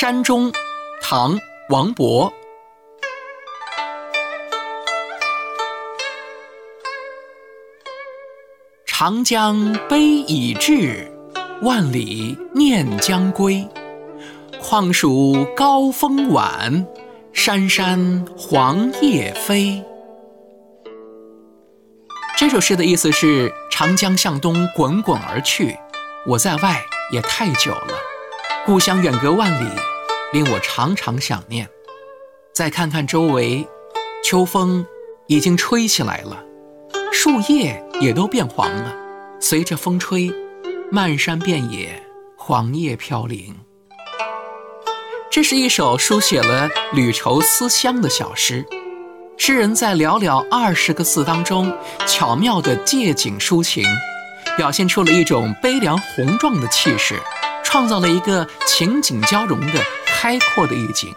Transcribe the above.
山中，唐·王勃。长江悲已滞，万里念将归。况属高风晚，山山黄叶飞。这首诗的意思是：长江向东滚滚而去，我在外也太久了，故乡远隔万里，令我常常想念。再看看周围，秋风已经吹起来了，树叶也都变黄了，随着风吹，漫山遍野，黄叶飘零。这是一首书写了旅愁思乡的小诗。诗人在寥寥二十个字当中，巧妙地借景抒情，表现出了一种悲凉宏壮的气势，创造了一个情景交融的开阔的意境。